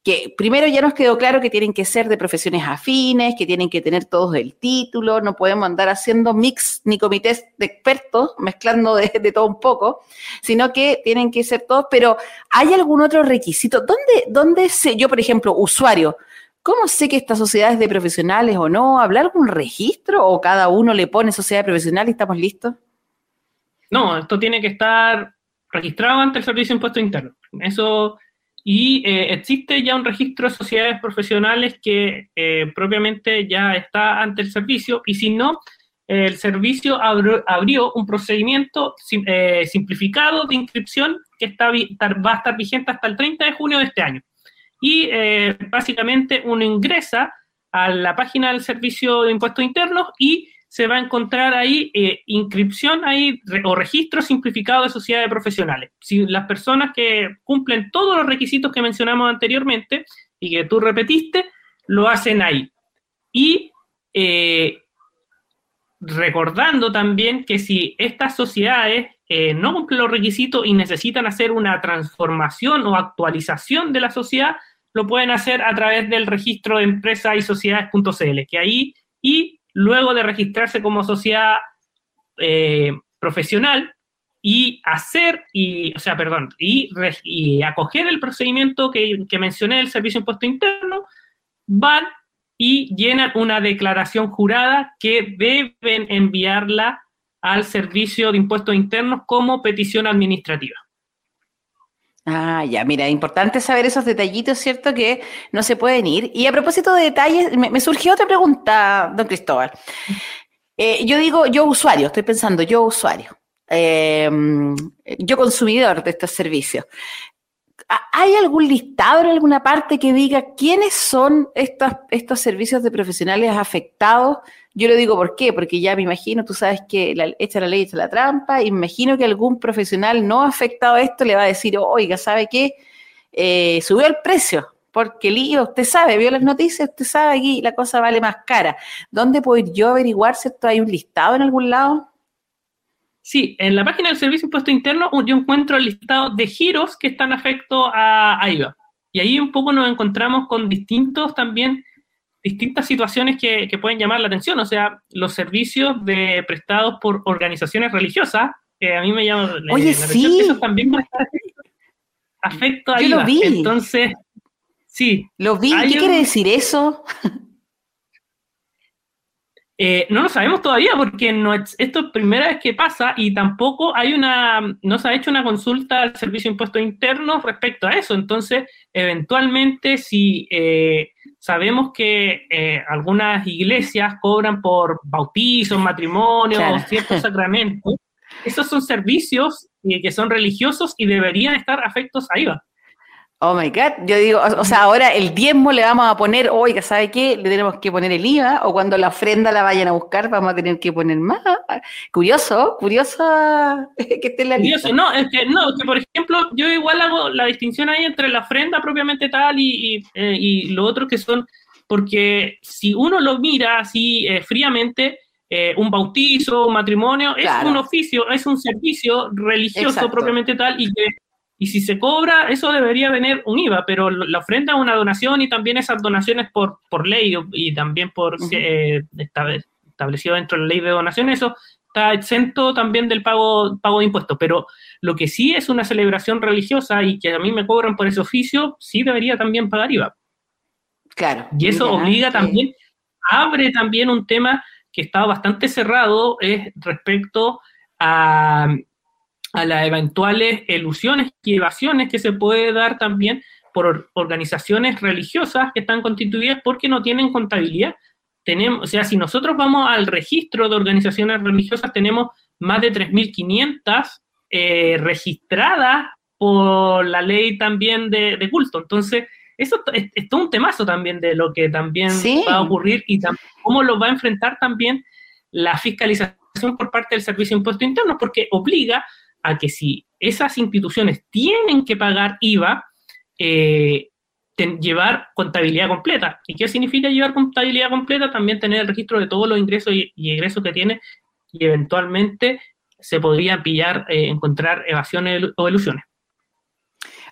que primero ya nos quedó claro que tienen que ser de profesiones afines, que tienen que tener todos el título, no podemos andar haciendo mix ni comités de expertos, mezclando de, todo un poco, sino que tienen que ser todos, pero ¿hay algún otro requisito? ¿Dónde, dónde sé yo, por ejemplo, usuario, cómo sé que esta sociedad es de profesionales o no? ¿Habla algún registro o cada uno le pone sociedad profesional y estamos listos? No, esto tiene que estar registrado ante el Servicio de Impuestos Internos. Eso y eh, existe ya un registro de sociedades profesionales que eh, propiamente ya está ante el servicio y si no, el servicio abrió, un procedimiento sim, eh, simplificado de inscripción que está, va a estar vigente hasta el 30 de junio de este año. Y básicamente uno ingresa a la página del Servicio de Impuestos Internos y se va a encontrar ahí eh, inscripción ahí o registro simplificado de sociedades profesionales. Si las personas que cumplen todos los requisitos que mencionamos anteriormente y que tú repetiste, lo hacen ahí. Y eh, recordando también que si estas sociedades eh, no cumplen los requisitos y necesitan hacer una transformación o actualización de la sociedad, lo pueden hacer a través del registro de empresas y sociedades.cl, que ahí y luego de registrarse como sociedad eh, profesional y hacer, y, o sea, perdón, y, acoger el procedimiento que, que mencioné del Servicio de Impuesto Interno, van y llenan una declaración jurada que deben enviarla al Servicio de Impuestos Internos como petición administrativa. Ah, ya, mira, importante saber esos detallitos, ¿cierto? Que no se pueden ir. Y a propósito de detalles, me, me surgió otra pregunta, don Cristóbal. Eh, yo digo, yo usuario, estoy pensando, yo usuario, eh, yo consumidor de estos servicios. ¿Hay algún listado en alguna parte que diga quiénes son estos, estos servicios de profesionales afectados? Yo lo digo por qué, porque ya me imagino, tú sabes que la, echa la ley, echa la trampa, imagino que algún profesional no afectado a esto le va a decir, oiga, ¿sabe qué? Eh, subió el precio, porque el IVA, usted sabe, vio las noticias, usted sabe que la cosa vale más cara. ¿Dónde puedo ir yo a averiguar si esto hay un listado en algún lado? Sí, en la página del Servicio de Impuesto Interno yo encuentro el listado de giros que están afectos a, a, IVA. Y ahí un poco nos encontramos con distintos también, distintas situaciones que, que pueden llamar la atención. O sea, los servicios de prestados por organizaciones religiosas, que a mí me llaman Oye, la sí. atención, eso también va a estar afecto a Yo IVA. lo vi. Entonces, sí. Lo vi. ¿Qué un- quiere decir eso? Eh, no lo sabemos todavía porque no esto es primera vez que pasa y tampoco hay una, no se ha hecho una consulta al Servicio de Impuestos Internos respecto a eso. Entonces, eventualmente, si eh, sabemos que eh, algunas iglesias cobran por bautizos, matrimonios, Claro. ciertos sacramentos, esos son servicios eh, que son religiosos y deberían estar afectos a IVA. Oh my God, yo digo, o, o sea, ahora el diezmo le vamos a poner, oiga, ¿sabe qué? Le tenemos que poner el IVA, o cuando la ofrenda la vayan a buscar, vamos a tener que poner más. Curioso, curioso que esté la lista. Curioso, no, es que, no, es que por ejemplo, yo igual hago la distinción ahí entre la ofrenda propiamente tal y, y, eh, y lo otro que son, porque si uno lo mira así eh, fríamente, eh, un bautizo, un matrimonio, Claro. es un oficio, es un servicio religioso Exacto. propiamente tal y que y si se cobra, eso debería tener un IVA, pero la ofrenda es una donación y también esas donaciones por, por ley y también por eh, estable- establecido dentro de la ley de donaciones, eso está exento también del pago, pago de impuestos. Pero lo que sí es una celebración religiosa y que a mí me cobran por ese oficio, sí debería también pagar IVA. Claro. Y eso obliga también, abre también un tema que estaba bastante cerrado, es respecto a, a las eventuales ilusiones y evasiones que se puede dar también por or- organizaciones religiosas que están constituidas porque no tienen contabilidad. Tenemos, o sea, si nosotros vamos al registro de organizaciones religiosas, tenemos más de 3.500 eh, registradas por la ley también de, de culto. Entonces, eso es, es todo un temazo también de lo que también Sí. va a ocurrir y tam- cómo lo va a enfrentar también la fiscalización por parte del Servicio de Impuestos Internos, porque obliga a que si esas instituciones tienen que pagar IVA, eh, llevar contabilidad completa. ¿Y qué significa llevar contabilidad completa? También tener el registro de todos los ingresos y, egresos que tiene y eventualmente se podría pillar, eh, encontrar evasiones o ilusiones.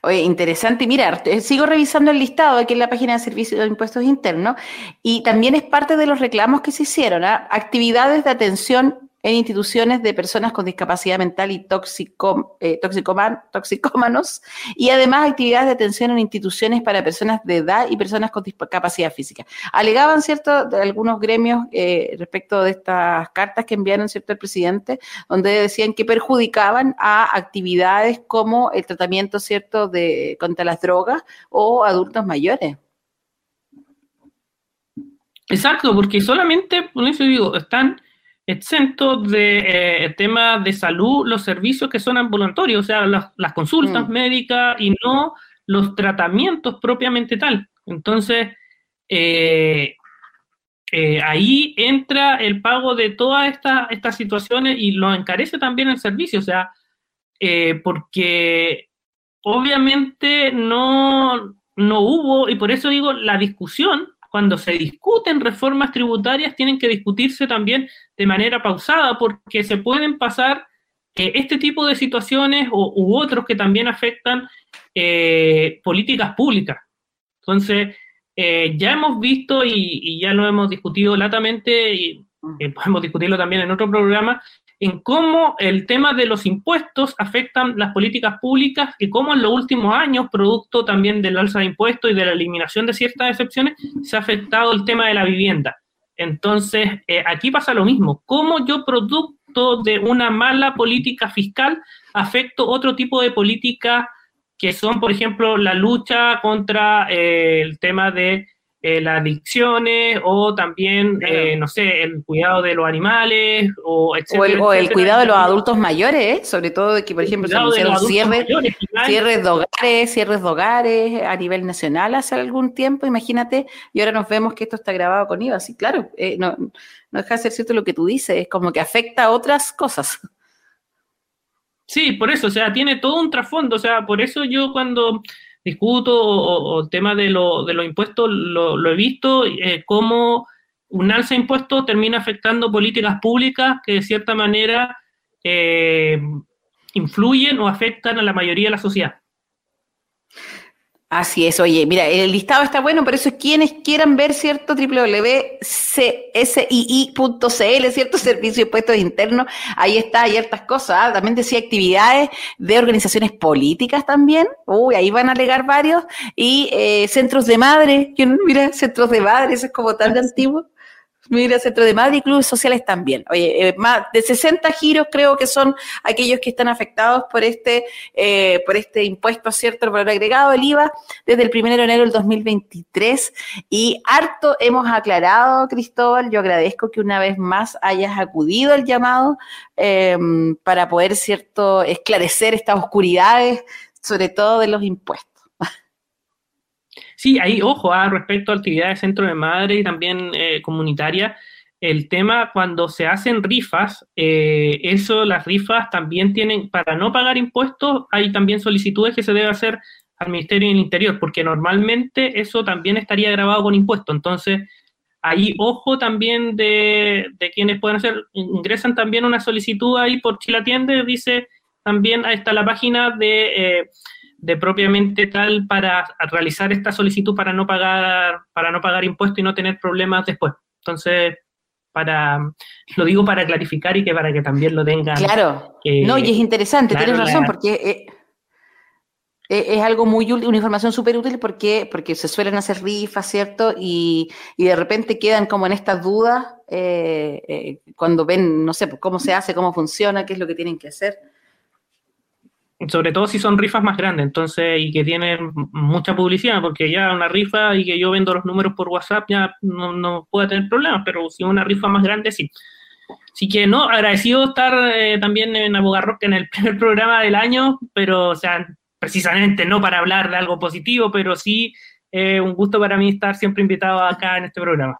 Oye, interesante. Mira, eh, sigo revisando el listado aquí en la página de Servicio de Impuestos Internos y también es parte de los reclamos que se hicieron. ¿ah? Actividades de atención en instituciones de personas con discapacidad mental y eh, toxicoman- toxicómanos y además actividades de atención en instituciones para personas de edad y personas con discapacidad física. Alegaban, ¿cierto?, algunos gremios eh, respecto de estas cartas que enviaron, ¿cierto?, el presidente, donde decían que perjudicaban a actividades como el tratamiento, ¿cierto?, de, contra las drogas o adultos mayores. Exacto, porque solamente, por eso digo, están exentos de eh, temas de salud los servicios que son ambulatorios, o sea, las, las consultas Mm. médicas y no los tratamientos propiamente tal. Entonces, eh, eh, ahí entra el pago de todas estas estas situaciones y lo encarece también el servicio, o sea, eh, porque obviamente no, no hubo, y por eso digo, la discusión, cuando se discuten reformas tributarias, tienen que discutirse también de manera pausada, porque se pueden pasar eh, este tipo de situaciones u otros que también afectan eh, políticas públicas. Entonces, eh, ya hemos visto y, y ya lo hemos discutido latamente, y eh, podemos discutirlo también en otro programa, en cómo el tema de los impuestos afectan las políticas públicas y cómo en los últimos años, producto también del alza de impuestos y de la eliminación de ciertas excepciones, se ha afectado el tema de la vivienda. Entonces, eh, aquí pasa lo mismo. ¿Cómo yo, producto de una mala política fiscal, afecto otro tipo de políticas que son, por ejemplo, la lucha contra eh, el tema de eh, las adicciones o también, Claro. eh, no sé, el cuidado de los animales o O etcétera, el, o el etcétera. cuidado de los adultos mayores, ¿eh? sobre todo de que, por ejemplo, se anunciaron cierres, mayores, cierres de hogares, cierres de hogares a nivel nacional hace algún tiempo, imagínate, y ahora nos vemos que esto está grabado con IVA, sí, claro, eh, no, no deja de ser cierto lo que tú dices, es como que afecta a otras cosas. Sí, por eso, o sea, tiene todo un trasfondo, o sea, por eso yo cuando discuto o, el tema de, lo- de los impuestos lo, lo he visto, eh, cómo un alza de impuestos termina afectando políticas públicas que de cierta manera eh, influyen o afectan a la mayoría de la sociedad. Así es, oye, mira, el listado está bueno, por eso es quienes quieran ver, ¿cierto? www.csii.cl, ¿cierto? Servicio de Impuestos Internos, ahí está, hay hartas cosas, ¿ah? también decía actividades de organizaciones políticas también, uy, ahí van a alegar varios, y eh, centros de madre, mira, centros de madre, eso es como tan antiguo. Mira, Centro de Madre y clubes sociales también. Oye, eh, más de 60 giros creo que son aquellos que están afectados por este, eh, por este impuesto, ¿cierto? El valor agregado, el IVA, desde el 1 de enero del 2023. Y harto hemos aclarado, Cristóbal. Yo agradezco que una vez más hayas acudido al llamado eh, para poder, ¿cierto?, esclarecer estas oscuridades, sobre todo de los impuestos. Sí, ahí, ojo, ah, respecto a actividades de centro de madre y también eh, comunitaria, el tema cuando se hacen rifas, eh, eso, las rifas también tienen, para no pagar impuestos, hay también solicitudes que se debe hacer al Ministerio del Interior, porque normalmente eso también estaría grabado con impuestos. Entonces, ahí ojo también de, quienes pueden hacer, ingresan también una solicitud ahí por Chile Atiende, dice también, ahí está la página de, eh, de propiamente tal para realizar esta solicitud para no pagar, para no pagar impuestos y no tener problemas después. Entonces, para, lo digo para clarificar y que para que también lo tengan. Claro, no, y es interesante, tienes razón, porque eh, eh, es algo muy útil, una información súper útil porque, porque se suelen hacer rifas, ¿cierto? Y, y de repente quedan como en estas dudas eh, cuando ven, no sé, pues, cómo se hace, cómo funciona, qué es lo que tienen que hacer sobre todo si son rifas más grandes, entonces, y que tienen mucha publicidad, porque ya una rifa y que yo vendo los números por WhatsApp ya no, no puede tener problemas, pero si una rifa más grande, sí. Así que no, agradecido estar eh, también en Abogarrock en el primer programa del año, pero, o sea, precisamente no para hablar de algo positivo, pero sí eh, un gusto para mí estar siempre invitado acá en este programa.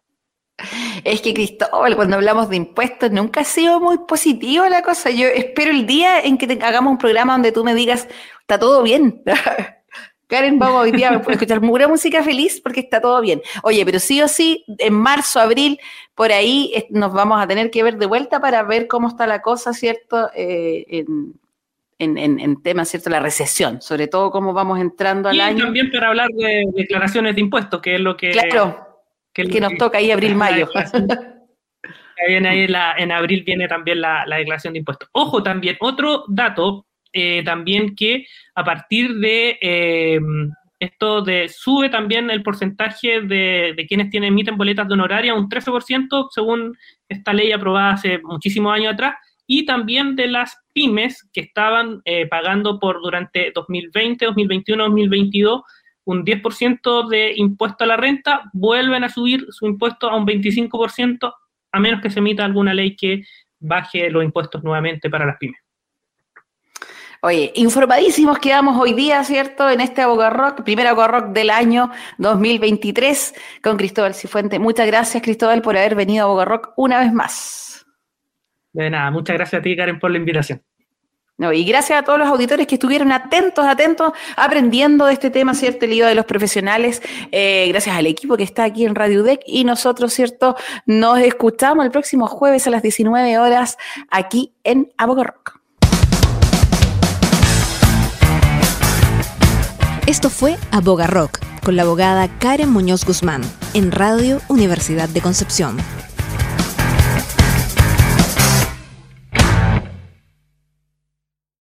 Es que Cristóbal, cuando hablamos de impuestos, nunca ha sido muy positivo la cosa. Yo espero el día en que hagamos un programa donde tú me digas, está todo bien. Karen, vamos hoy día a escuchar pura música feliz porque está todo bien. Oye, pero sí o sí, en marzo, abril, por ahí nos vamos a tener que ver de vuelta para ver cómo está la cosa, ¿cierto? Eh, en, en, temas, ¿cierto? La recesión, sobre todo cómo vamos entrando al año. Y también para hablar de declaraciones de impuestos, que es lo que... Claro que, nos toca ahí abril-mayo. en abril viene también la, declaración de impuestos. Ojo también, otro dato eh, también que a partir de eh, esto de sube también el porcentaje de, quienes tienen, emiten boletas de honoraria un 13% según esta ley aprobada hace muchísimos años atrás y también de las pymes que estaban eh, pagando por durante 2020, 2021, 2022 un 10% de impuesto a la renta, vuelven a subir su impuesto a un 25%, a menos que se emita alguna ley que baje los impuestos nuevamente para las pymes. Oye, informadísimos quedamos hoy día, ¿cierto? En este Abogarrock, primer Abogarrock del año 2023 con Cristóbal Cifuente. Muchas gracias, Cristóbal, por haber venido a Abogarrock una vez más. De nada, muchas gracias a ti, Karen, por la invitación. Y gracias a todos los auditores que estuvieron atentos, atentos, aprendiendo de este tema, ¿cierto? El lío de los profesionales. Eh, gracias al equipo que está aquí en Radio UDEC y nosotros, ¿cierto? Nos escuchamos el próximo jueves a las 19 horas aquí en Abogo Rock. Esto fue Aboga Rock con la abogada Karen Muñoz Guzmán en Radio Universidad de Concepción.